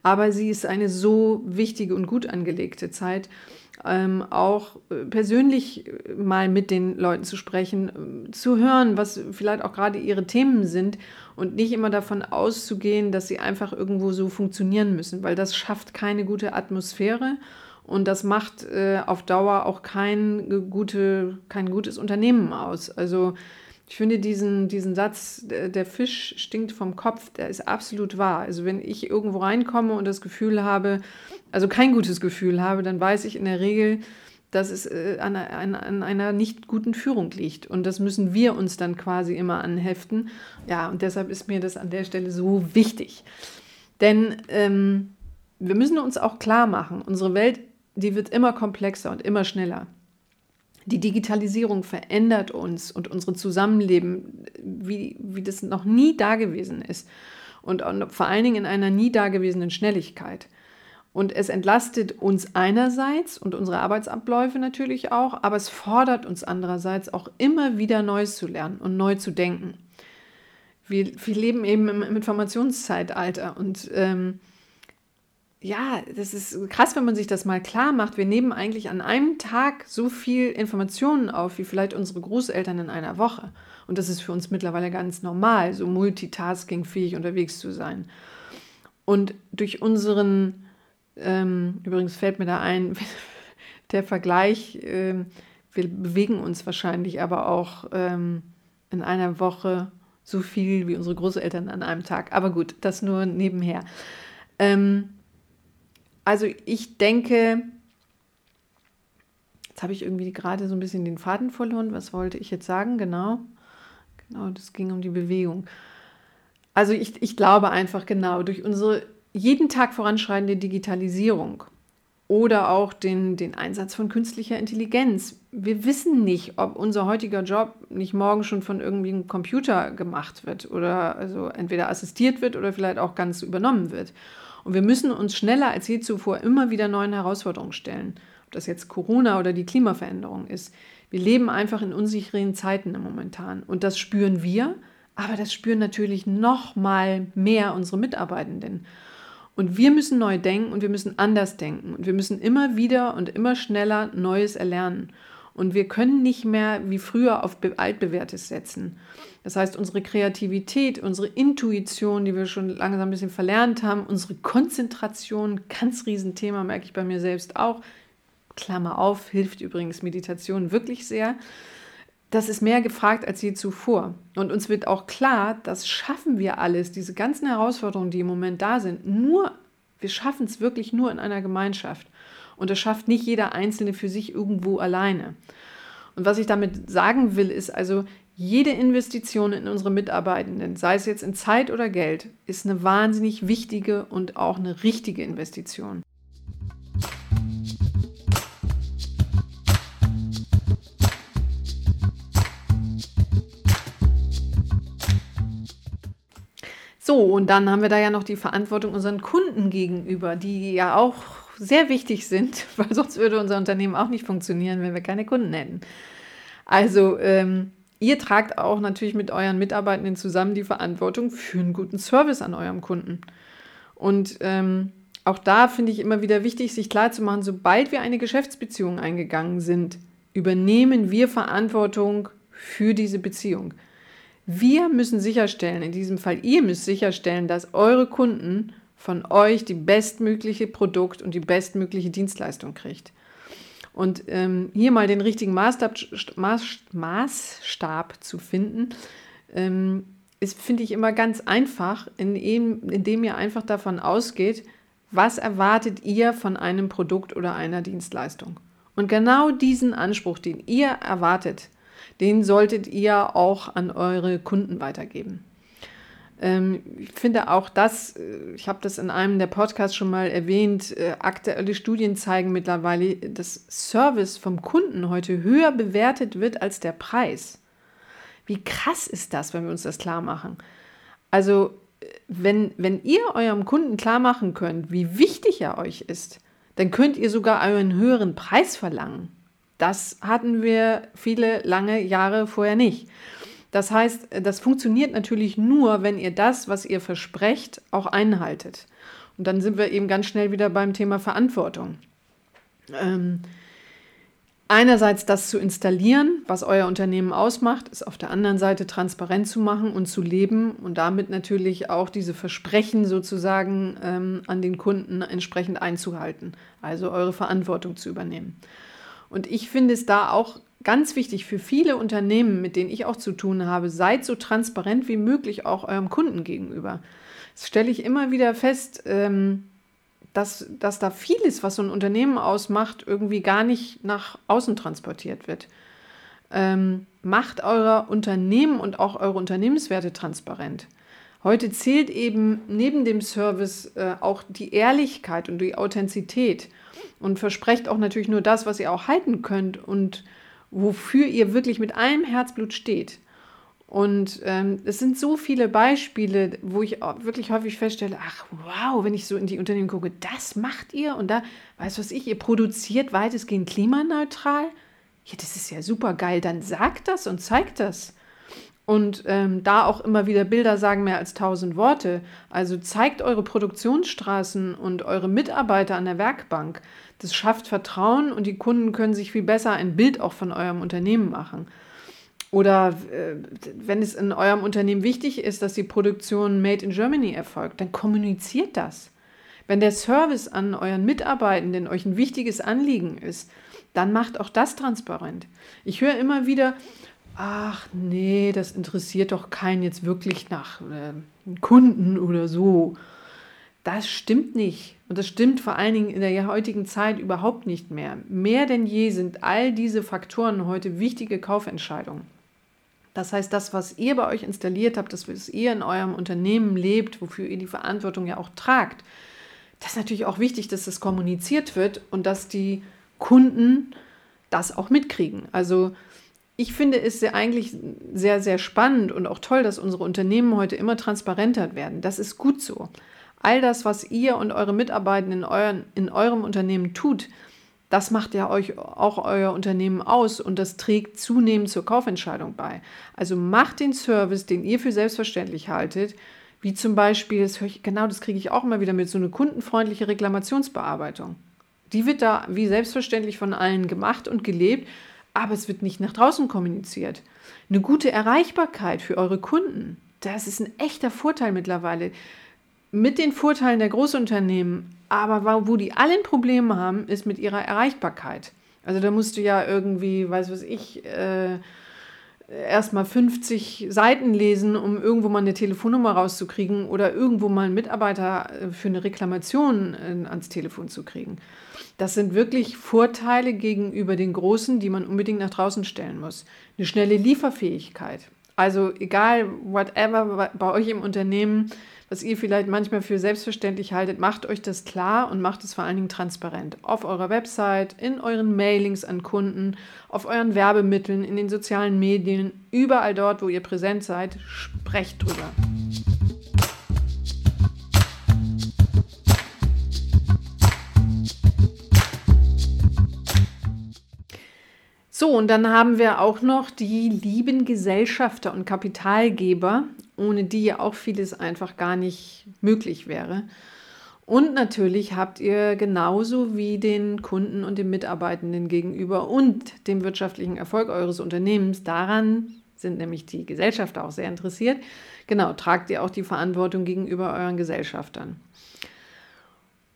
S1: aber sie ist eine so wichtige und gut angelegte Zeit. Ähm, auch äh, persönlich mal mit den Leuten zu sprechen, äh, zu hören, was vielleicht auch gerade ihre Themen sind und nicht immer davon auszugehen, dass sie einfach irgendwo so funktionieren müssen, weil das schafft keine gute Atmosphäre und das macht äh, auf Dauer auch kein, gute, kein gutes Unternehmen aus. Also ich finde diesen, diesen Satz, der Fisch stinkt vom Kopf, der ist absolut wahr. Also wenn ich irgendwo reinkomme und das Gefühl habe, also kein gutes Gefühl habe, dann weiß ich in der Regel, dass es äh, an, an, an, einer nicht guten Führung liegt. Und das müssen wir uns dann quasi immer anheften. Ja, und deshalb ist mir das an der Stelle so wichtig. Denn ähm, wir müssen uns auch klar machen, unsere Welt die wird immer komplexer und immer schneller. Die Digitalisierung verändert uns und unsere Zusammenleben, wie, wie das noch nie dagewesen ist. Und vor allen Dingen in einer nie dagewesenen Schnelligkeit. Und es entlastet uns einerseits und unsere Arbeitsabläufe natürlich auch, aber es fordert uns andererseits auch immer wieder Neues zu lernen und neu zu denken. Wir, wir leben eben im, Informationszeitalter und ähm, ja, das ist krass, wenn man sich das mal klar macht. Wir nehmen eigentlich an einem Tag so viel Informationen auf, wie vielleicht unsere Großeltern in einer Woche. Und das ist für uns mittlerweile ganz normal, so multitaskingfähig unterwegs zu sein. Und durch unseren, ähm, übrigens fällt mir da ein, der Vergleich, äh, wir bewegen uns wahrscheinlich aber auch ähm, in einer Woche so viel wie unsere Großeltern an einem Tag. Aber gut, das nur nebenher. Ähm, also ich denke, jetzt habe ich irgendwie gerade so ein bisschen den Faden verloren. Was wollte ich jetzt sagen? Genau. Genau, das ging um die Bewegung. Also ich, ich glaube einfach genau, durch unsere jeden Tag voranschreitende Digitalisierung oder auch den, den Einsatz von künstlicher Intelligenz. Wir wissen nicht, ob unser heutiger Job nicht morgen schon von irgendwie einem Computer gemacht wird oder also entweder assistiert wird oder vielleicht auch ganz übernommen wird. Und wir müssen uns schneller als je zuvor immer wieder neuen Herausforderungen stellen. Ob das jetzt Corona oder die Klimaveränderung ist. Wir leben einfach in unsicheren Zeiten momentan. Und das spüren wir, Aber das spüren natürlich noch mal mehr unsere Mitarbeitenden. Und wir müssen neu denken und wir müssen anders denken. Und wir müssen immer wieder und immer schneller Neues erlernen. Und wir können nicht mehr wie früher auf altbewährtes setzen. Das heißt, unsere Kreativität, unsere Intuition, die wir schon langsam ein bisschen verlernt haben, unsere Konzentration, ganz Riesenthema, merke ich bei mir selbst auch. Klammer auf, hilft übrigens Meditation wirklich sehr. Das ist mehr gefragt als je zuvor. Und uns wird auch klar, das schaffen wir alles, diese ganzen Herausforderungen, die im Moment da sind, nur, wir schaffen es wirklich nur in einer Gemeinschaft. Und das schafft nicht jeder Einzelne für sich irgendwo alleine. Und was ich damit sagen will, ist also, jede Investition in unsere Mitarbeitenden, sei es jetzt in Zeit oder Geld, ist eine wahnsinnig wichtige und auch eine richtige Investition. So, und dann haben wir da ja noch die Verantwortung unseren Kunden gegenüber, die ja auch sehr wichtig sind, weil sonst würde unser Unternehmen auch nicht funktionieren, wenn wir keine Kunden hätten. Also, ähm, ihr tragt auch natürlich mit euren Mitarbeitenden zusammen die Verantwortung für einen guten Service an eurem Kunden. Und ähm, auch da finde ich immer wieder wichtig, sich klarzumachen, sobald wir eine Geschäftsbeziehung eingegangen sind, übernehmen wir Verantwortung für diese Beziehung. Wir müssen sicherstellen, in diesem Fall ihr müsst sicherstellen, dass eure Kunden von euch die bestmögliche Produkt und die bestmögliche Dienstleistung kriegt. Und ähm, hier mal den richtigen Maßstab, Maß, Maßstab zu finden, ähm, ist, finde ich, immer ganz einfach, indem, indem ihr einfach davon ausgeht, was erwartet ihr von einem Produkt oder einer Dienstleistung. Und genau diesen Anspruch, den ihr erwartet, den solltet ihr auch an eure Kunden weitergeben. Ähm, ich finde auch das, äh, ich habe das in einem der Podcasts schon mal erwähnt, äh, aktuelle Studien zeigen mittlerweile, dass Service vom Kunden heute höher bewertet wird als der Preis. Wie krass ist das, wenn wir uns das klar machen? Also, äh, wenn, wenn ihr eurem Kunden klar machen könnt, wie wichtig er euch ist, dann könnt ihr sogar einen höheren Preis verlangen. Das hatten wir viele lange Jahre vorher nicht. Das heißt, das funktioniert natürlich nur, wenn ihr das, was ihr versprecht, auch einhaltet. Und dann sind wir eben ganz schnell wieder beim Thema Verantwortung. Ähm, einerseits das zu installieren, was euer Unternehmen ausmacht, ist auf der anderen Seite transparent zu machen und zu leben und damit natürlich auch diese Versprechen sozusagen ähm, an den Kunden entsprechend einzuhalten, also eure Verantwortung zu übernehmen. Und ich finde es da auch ganz wichtig für viele Unternehmen, mit denen ich auch zu tun habe, seid so transparent wie möglich auch eurem Kunden gegenüber. Das stelle ich immer wieder fest, ähm, dass, dass da vieles, was so ein Unternehmen ausmacht, irgendwie gar nicht nach außen transportiert wird. Ähm, macht euer Unternehmen und auch eure Unternehmenswerte transparent. Heute zählt eben neben dem Service äh, auch die Ehrlichkeit und die Authentizität und versprecht auch natürlich nur das, was ihr auch halten könnt und wofür ihr wirklich mit allem Herzblut steht. Und ähm, es sind so viele Beispiele, wo ich wirklich häufig feststelle, ach wow, wenn ich so in die Unternehmen gucke, das macht ihr und da, weißt was ich, ihr produziert weitestgehend klimaneutral. Ja, das ist ja super geil, dann sagt das und zeigt das. Und ähm, da auch immer wieder Bilder sagen mehr als tausend Worte. Also zeigt eure Produktionsstraßen und eure Mitarbeiter an der Werkbank. Das schafft Vertrauen und die Kunden können sich viel besser ein Bild auch von eurem Unternehmen machen. Oder äh, wenn es in eurem Unternehmen wichtig ist, dass die Produktion Made in Germany erfolgt, dann kommuniziert das. Wenn der Service an euren Mitarbeitenden euch ein wichtiges Anliegen ist, dann macht auch das transparent. Ich höre immer wieder, ach nee, das interessiert doch keinen jetzt wirklich nach äh, Kunden oder so. Das stimmt nicht. Und das stimmt vor allen Dingen in der heutigen Zeit überhaupt nicht mehr. Mehr denn je sind all diese Faktoren heute wichtige Kaufentscheidungen. Das heißt, das, was ihr bei euch installiert habt, das, was ihr in eurem Unternehmen lebt, wofür ihr die Verantwortung ja auch tragt, das ist natürlich auch wichtig, dass das kommuniziert wird und dass die Kunden das auch mitkriegen. Also ich finde es sehr, eigentlich sehr, sehr spannend und auch toll, dass unsere Unternehmen heute immer transparenter werden. Das ist gut so. All das, was ihr und eure Mitarbeitenden in, euren, in eurem Unternehmen tut, Das macht ja euch auch euer Unternehmen aus und das trägt zunehmend zur Kaufentscheidung bei. Also macht den Service, den ihr für selbstverständlich haltet, wie zum Beispiel, das ich, genau das kriege ich auch immer wieder mit, so eine kundenfreundliche Reklamationsbearbeitung. Die wird da wie selbstverständlich von allen gemacht und gelebt, aber es wird nicht nach draußen kommuniziert. Eine gute Erreichbarkeit für eure Kunden, das ist ein echter Vorteil mittlerweile. Mit den Vorteilen der Großunternehmen, aber wo die alle ein Problem haben, ist mit ihrer Erreichbarkeit. Also da musst du ja irgendwie, weiß was ich, äh, erstmal 50 Seiten lesen, um irgendwo mal eine Telefonnummer rauszukriegen oder irgendwo mal einen Mitarbeiter äh, für eine Reklamation äh, ans Telefon zu kriegen. Das sind wirklich Vorteile gegenüber den Großen, die man unbedingt nach draußen stellen muss. Eine schnelle Lieferfähigkeit. Also egal, whatever bei euch im Unternehmen, was ihr vielleicht manchmal für selbstverständlich haltet, macht euch das klar und macht es vor allen Dingen transparent. Auf eurer Website, in euren Mailings an Kunden, auf euren Werbemitteln, in den sozialen Medien, überall dort, wo ihr präsent seid, sprecht drüber. So, und dann haben wir auch noch die lieben Gesellschafter und Kapitalgeber, ohne die ja auch vieles einfach gar nicht möglich wäre. Und natürlich habt ihr genauso wie den Kunden und den Mitarbeitenden gegenüber und dem wirtschaftlichen Erfolg eures Unternehmens, daran sind nämlich die Gesellschafter auch sehr interessiert, genau, tragt ihr auch die Verantwortung gegenüber euren Gesellschaftern.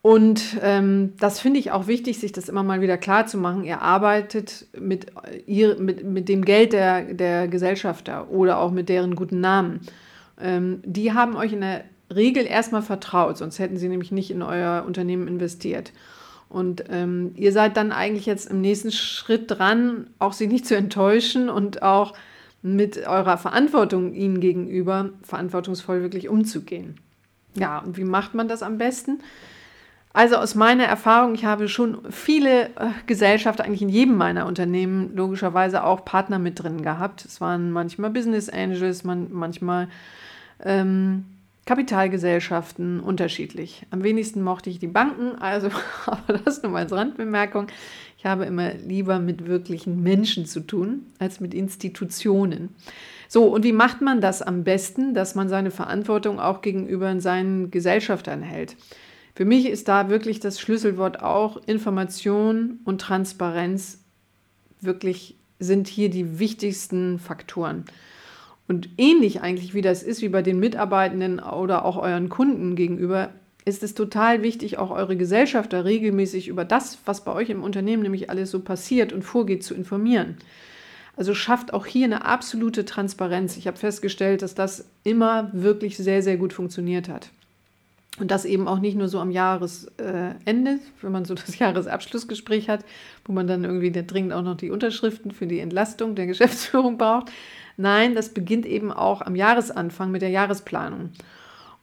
S1: Und ähm, das finde ich auch wichtig, sich das immer mal wieder klar zu machen. Ihr arbeitet mit, ihr, mit, mit dem Geld der, der Gesellschafter oder auch mit deren guten Namen. Ähm, die haben euch in der Regel erstmal vertraut, sonst hätten sie nämlich nicht in euer Unternehmen investiert. Und ähm, ihr seid dann eigentlich jetzt im nächsten Schritt dran, auch sie nicht zu enttäuschen und auch mit eurer Verantwortung ihnen gegenüber verantwortungsvoll wirklich umzugehen. Ja, und wie macht man das am besten? Also aus meiner Erfahrung, ich habe schon viele äh, Gesellschaften, eigentlich in jedem meiner Unternehmen logischerweise auch Partner mit drin gehabt. Es waren manchmal Business Angels, man, manchmal ähm, Kapitalgesellschaften, unterschiedlich. Am wenigsten mochte ich die Banken, also aber das nur mal als Randbemerkung. Ich habe immer lieber mit wirklichen Menschen zu tun als mit Institutionen. So, und wie macht man das am besten, dass man seine Verantwortung auch gegenüber seinen Gesellschaftern hält? Für mich ist da wirklich das Schlüsselwort auch Information und Transparenz wirklich sind hier die wichtigsten Faktoren. Und ähnlich eigentlich wie das ist, wie bei den Mitarbeitenden oder auch euren Kunden gegenüber, ist es total wichtig, auch eure Gesellschafter regelmäßig über das, was bei euch im Unternehmen nämlich alles so passiert und vorgeht, zu informieren. Also schafft auch hier eine absolute Transparenz. Ich habe festgestellt, dass das immer wirklich sehr, sehr gut funktioniert hat. Und das eben auch nicht nur so am Jahresende, wenn man so das Jahresabschlussgespräch hat, wo man dann irgendwie dringend auch noch die Unterschriften für die Entlastung der Geschäftsführung braucht. Nein, das beginnt eben auch am Jahresanfang mit der Jahresplanung.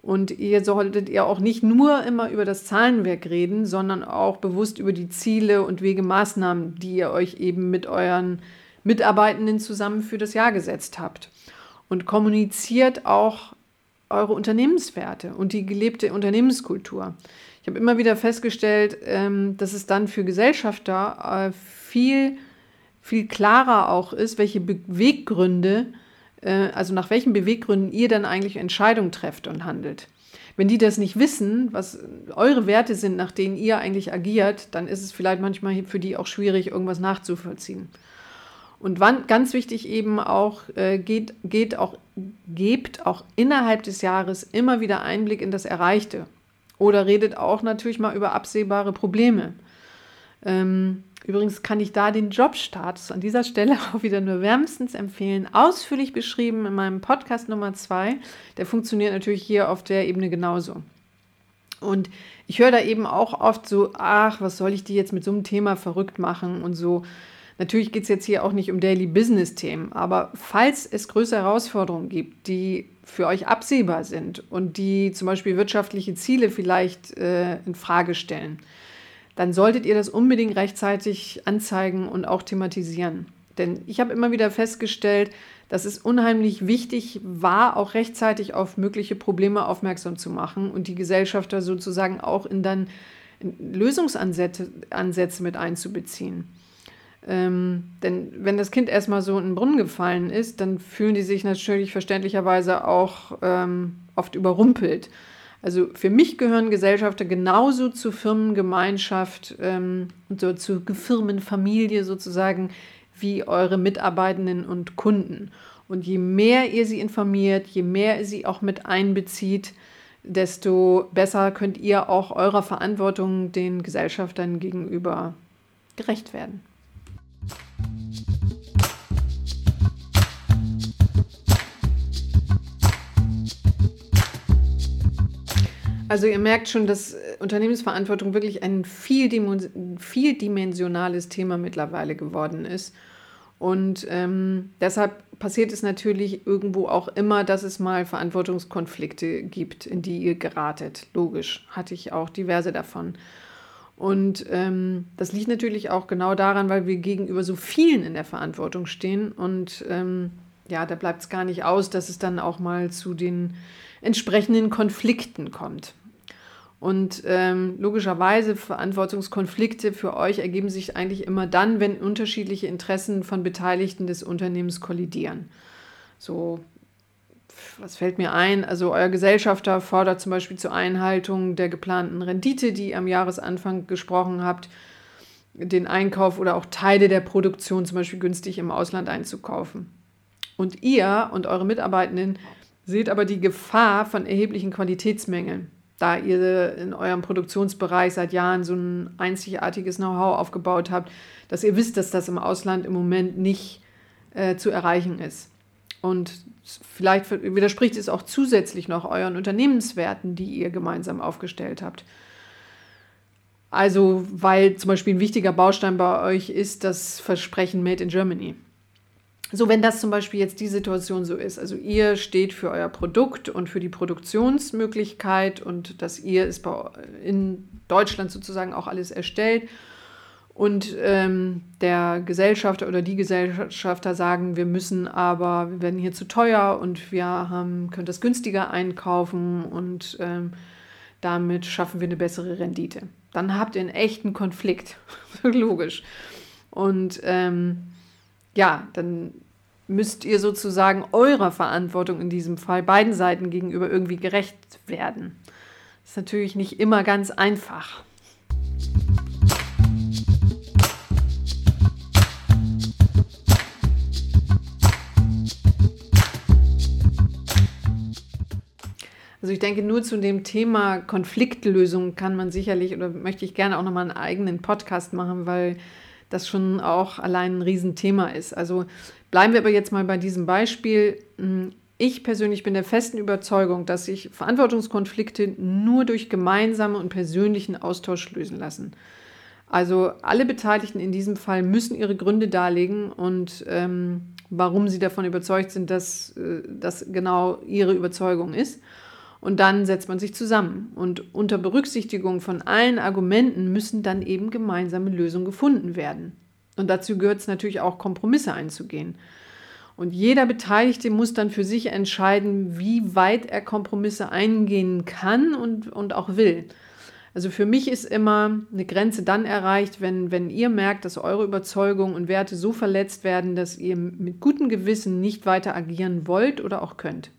S1: Und ihr solltet ihr auch nicht nur immer über das Zahlenwerk reden, sondern auch bewusst über die Ziele und Wegemaßnahmen, die ihr euch eben mit euren Mitarbeitenden zusammen für das Jahr gesetzt habt. Und kommuniziert auch eure Unternehmenswerte und die gelebte Unternehmenskultur. Ich habe immer wieder festgestellt, ähm, dass es dann für Gesellschafter äh, viel, viel klarer auch ist, welche Beweggründe, äh, also nach welchen Beweggründen ihr dann eigentlich Entscheidungen trefft und handelt. Wenn die das nicht wissen, was eure Werte sind, nach denen ihr eigentlich agiert, dann ist es vielleicht manchmal für die auch schwierig, irgendwas nachzuvollziehen. Und wann, ganz wichtig eben auch, äh, geht, geht auch, gebt auch innerhalb des Jahres immer wieder Einblick in das Erreichte. Oder redet auch natürlich mal über absehbare Probleme. Ähm, übrigens kann ich da den Jobstatus an dieser Stelle auch wieder nur wärmstens empfehlen. Ausführlich beschrieben in meinem Podcast Nummer zwei. Der funktioniert natürlich hier auf der Ebene genauso. Und ich höre da eben auch oft so, ach, was soll ich die jetzt mit so einem Thema verrückt machen und so. Natürlich geht es jetzt hier auch nicht um Daily Business-Themen, aber falls es größere Herausforderungen gibt, die für euch absehbar sind und die zum Beispiel wirtschaftliche Ziele vielleicht äh, in Frage stellen, dann solltet ihr das unbedingt rechtzeitig anzeigen und auch thematisieren. Denn ich habe immer wieder festgestellt, dass es unheimlich wichtig war, auch rechtzeitig auf mögliche Probleme aufmerksam zu machen und die Gesellschafter sozusagen auch in dann Lösungsansätze Ansätze mit einzubeziehen. Ähm, denn wenn das Kind erstmal so in den Brunnen gefallen ist, dann fühlen die sich natürlich verständlicherweise auch ähm, oft überrumpelt. Also für mich gehören Gesellschafter genauso zur Firmengemeinschaft ähm, und so zur Firmenfamilie sozusagen wie eure Mitarbeitenden und Kunden. Und je mehr ihr sie informiert, je mehr ihr sie auch mit einbezieht, desto besser könnt ihr auch eurer Verantwortung den Gesellschaftern gegenüber gerecht werden. Also ihr merkt schon, dass äh, Unternehmensverantwortung wirklich ein vieldimensionales Thema mittlerweile geworden ist. Und ähm, deshalb passiert es natürlich irgendwo auch immer, dass es mal Verantwortungskonflikte gibt, in die ihr geratet. Logisch, hatte ich auch diverse davon. Und ähm, das liegt natürlich auch genau daran, weil wir gegenüber so vielen in der Verantwortung stehen. Und ähm, ja, da bleibt es gar nicht aus, dass es dann auch mal zu den entsprechenden Konflikten kommt. Und ähm, logischerweise Verantwortungskonflikte für euch ergeben sich eigentlich immer dann, wenn unterschiedliche Interessen von Beteiligten des Unternehmens kollidieren. So, was fällt mir ein? Also euer Gesellschafter fordert zum Beispiel zur Einhaltung der geplanten Rendite, die ihr am Jahresanfang gesprochen habt, den Einkauf oder auch Teile der Produktion zum Beispiel günstig im Ausland einzukaufen. Und ihr und eure Mitarbeitenden seht aber die Gefahr von erheblichen Qualitätsmängeln da ihr in eurem Produktionsbereich seit Jahren so ein einzigartiges Know-how aufgebaut habt, dass ihr wisst, dass das im Ausland im Moment nicht äh, zu erreichen ist. Und vielleicht widerspricht es auch zusätzlich noch euren Unternehmenswerten, die ihr gemeinsam aufgestellt habt. Also, weil zum Beispiel ein wichtiger Baustein bei euch ist das Versprechen Made in Germany. So, wenn das zum Beispiel jetzt die Situation so ist, also ihr steht für euer Produkt und für die Produktionsmöglichkeit und dass ihr es in Deutschland sozusagen auch alles erstellt und ähm, der Gesellschafter oder die Gesellschafter sagen, wir müssen aber, wir werden hier zu teuer und wir haben, können das günstiger einkaufen und ähm, damit schaffen wir eine bessere Rendite. Dann habt ihr einen echten Konflikt, logisch. Und ähm, ja, dann müsst ihr sozusagen eurer Verantwortung in diesem Fall beiden Seiten gegenüber irgendwie gerecht werden. Das ist natürlich nicht immer ganz einfach. Also ich denke, nur zu dem Thema Konfliktlösung kann man sicherlich oder möchte ich gerne auch nochmal einen eigenen Podcast machen, weil das schon auch allein ein Riesenthema ist. Also bleiben wir aber jetzt mal bei diesem Beispiel. Hm, ich persönlich bin der festen Überzeugung, dass sich Verantwortungskonflikte nur durch gemeinsame und persönlichen Austausch lösen lassen. Also alle Beteiligten in diesem Fall müssen ihre Gründe darlegen und ähm, warum sie davon überzeugt sind, dass äh, das genau ihre Überzeugung ist. Und dann setzt man sich zusammen. Und unter Berücksichtigung von allen Argumenten müssen dann eben gemeinsame Lösungen gefunden werden. Und dazu gehört es natürlich auch, Kompromisse einzugehen. Und jeder Beteiligte muss dann für sich entscheiden, wie weit er Kompromisse eingehen kann und, und auch will. Also für mich ist immer eine Grenze dann erreicht, wenn, wenn ihr merkt, dass eure Überzeugungen und Werte so verletzt werden, dass ihr mit gutem Gewissen nicht weiter agieren wollt oder auch könnt.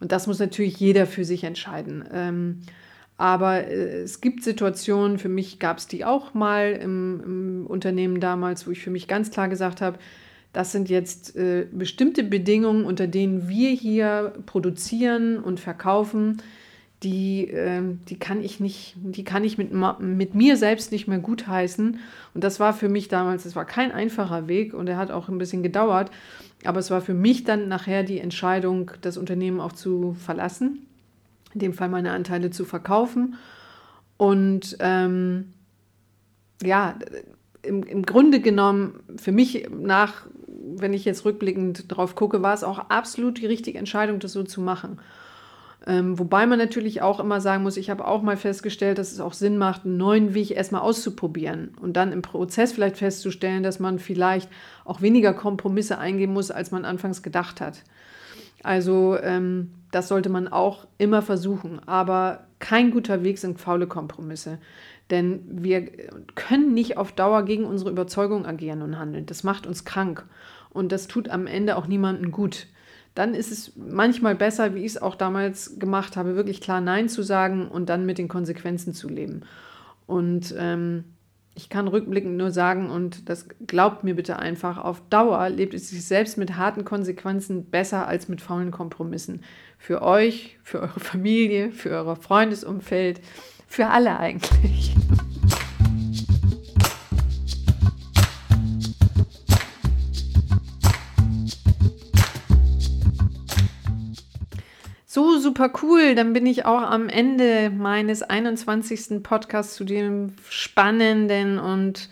S1: Und das muss natürlich jeder für sich entscheiden. Ähm, aber äh, es gibt Situationen, für mich gab es die auch mal im, im, Unternehmen damals, wo ich für mich ganz klar gesagt habe, das sind jetzt äh, bestimmte Bedingungen, unter denen wir hier produzieren und verkaufen, die, äh, die kann ich nicht, die kann ich mit, mit mir selbst nicht mehr gutheißen. Und das war für mich damals, das war kein einfacher Weg und er hat auch ein bisschen gedauert. Aber es war für mich dann nachher die Entscheidung, das Unternehmen auch zu verlassen, in dem Fall meine Anteile zu verkaufen. Und ähm, ja, im, im Grunde genommen, für mich nach, wenn ich jetzt rückblickend drauf gucke, war es auch absolut die richtige Entscheidung, das so zu machen. Ähm, wobei man natürlich auch immer sagen muss, ich habe auch mal festgestellt, dass es auch Sinn macht, einen neuen Weg erstmal auszuprobieren und dann im Prozess vielleicht festzustellen, dass man vielleicht auch weniger Kompromisse eingehen muss, als man anfangs gedacht hat. Also ähm, das sollte man auch immer versuchen, aber kein guter Weg sind faule Kompromisse. Denn wir können nicht auf Dauer gegen unsere Überzeugung agieren und handeln. Das macht uns krank und das tut am Ende auch niemandem gut. Dann ist es manchmal besser, wie ich es auch damals gemacht habe, wirklich klar Nein zu sagen und dann mit den Konsequenzen zu leben. Und ähm, ich kann rückblickend nur sagen, und das glaubt mir bitte einfach, auf Dauer lebt es sich selbst mit harten Konsequenzen besser als mit faulen Kompromissen. Für euch, für eure Familie, für euer Freundesumfeld, für alle eigentlich. Super cool. Dann bin ich auch am Ende meines 21. Podcasts zu dem spannenden und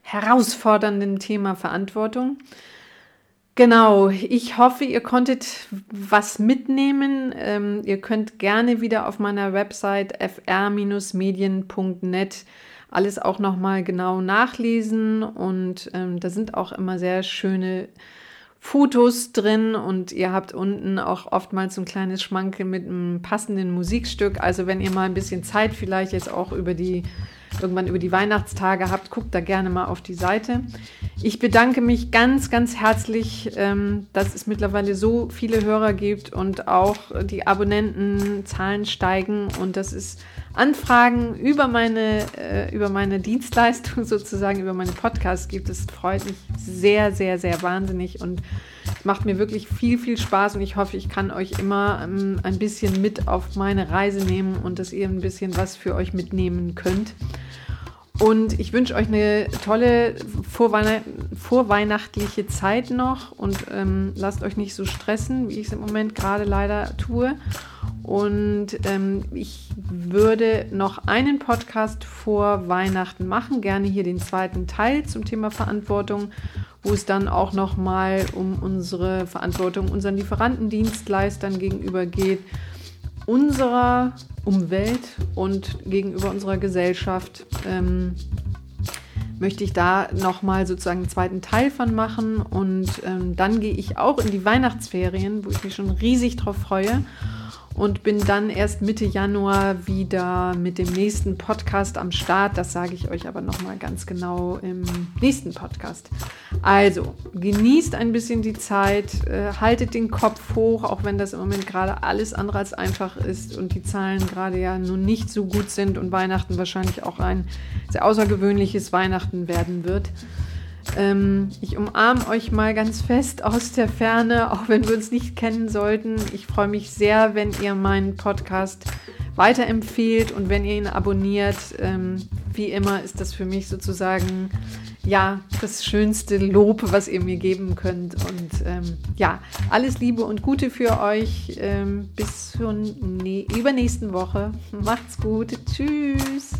S1: herausfordernden Thema Verantwortung. Genau, ich hoffe, ihr konntet was mitnehmen. Ähm, ihr könnt gerne wieder auf meiner Website fr-medien.net alles auch nochmal genau nachlesen und ähm, da sind auch immer sehr schöne Fotos drin und ihr habt unten auch oftmals so ein kleines Schmankel mit einem passenden Musikstück. Also wenn ihr mal ein bisschen Zeit vielleicht jetzt auch über die irgendwann über die Weihnachtstage habt, guckt da gerne mal auf die Seite. Ich bedanke mich ganz, ganz herzlich, ähm, dass es mittlerweile so viele Hörer gibt und auch die Abonnentenzahlen steigen und dass es Anfragen über meine, äh, über meine Dienstleistung sozusagen, über meine Podcasts gibt. Das freut mich sehr, sehr, sehr wahnsinnig und macht mir wirklich viel, viel Spaß und ich hoffe, ich kann euch immer ähm, ein bisschen mit auf meine Reise nehmen und dass ihr ein bisschen was für euch mitnehmen könnt. Und ich wünsche euch eine tolle Vorweihnacht vorweihnachtliche Zeit noch und ähm, lasst euch nicht so stressen, wie ich es im Moment gerade leider tue. Und ähm, ich würde noch einen Podcast vor Weihnachten machen, gerne hier den zweiten Teil zum Thema Verantwortung, wo es dann auch nochmal um unsere Verantwortung unseren Lieferantendienstleistern gegenüber geht unserer Umwelt und gegenüber unserer Gesellschaft ähm, möchte ich da nochmal sozusagen einen zweiten Teil von machen. Und ähm, dann gehe ich auch in die Weihnachtsferien, wo ich mich schon riesig drauf freue und bin dann erst Mitte Januar wieder mit dem nächsten Podcast am Start. Das sage ich euch aber nochmal ganz genau im nächsten Podcast. Also genießt ein bisschen die Zeit, äh, haltet den Kopf hoch, auch wenn das im Moment gerade alles andere als einfach ist und die Zahlen gerade ja nun nicht so gut sind und Weihnachten wahrscheinlich auch ein sehr außergewöhnliches Weihnachten werden wird. Ähm, ich umarme euch mal ganz fest aus der Ferne, auch wenn wir uns nicht kennen sollten. Ich freue mich sehr, wenn ihr meinen Podcast weiterempfehlt und wenn ihr ihn abonniert. Ähm, wie immer ist das für mich sozusagen ja das schönste Lob, was ihr mir geben könnt. Und ähm, ja, alles Liebe und Gute für euch. Ähm, bis zur ne übernächsten Woche. Macht's gut. Tschüss.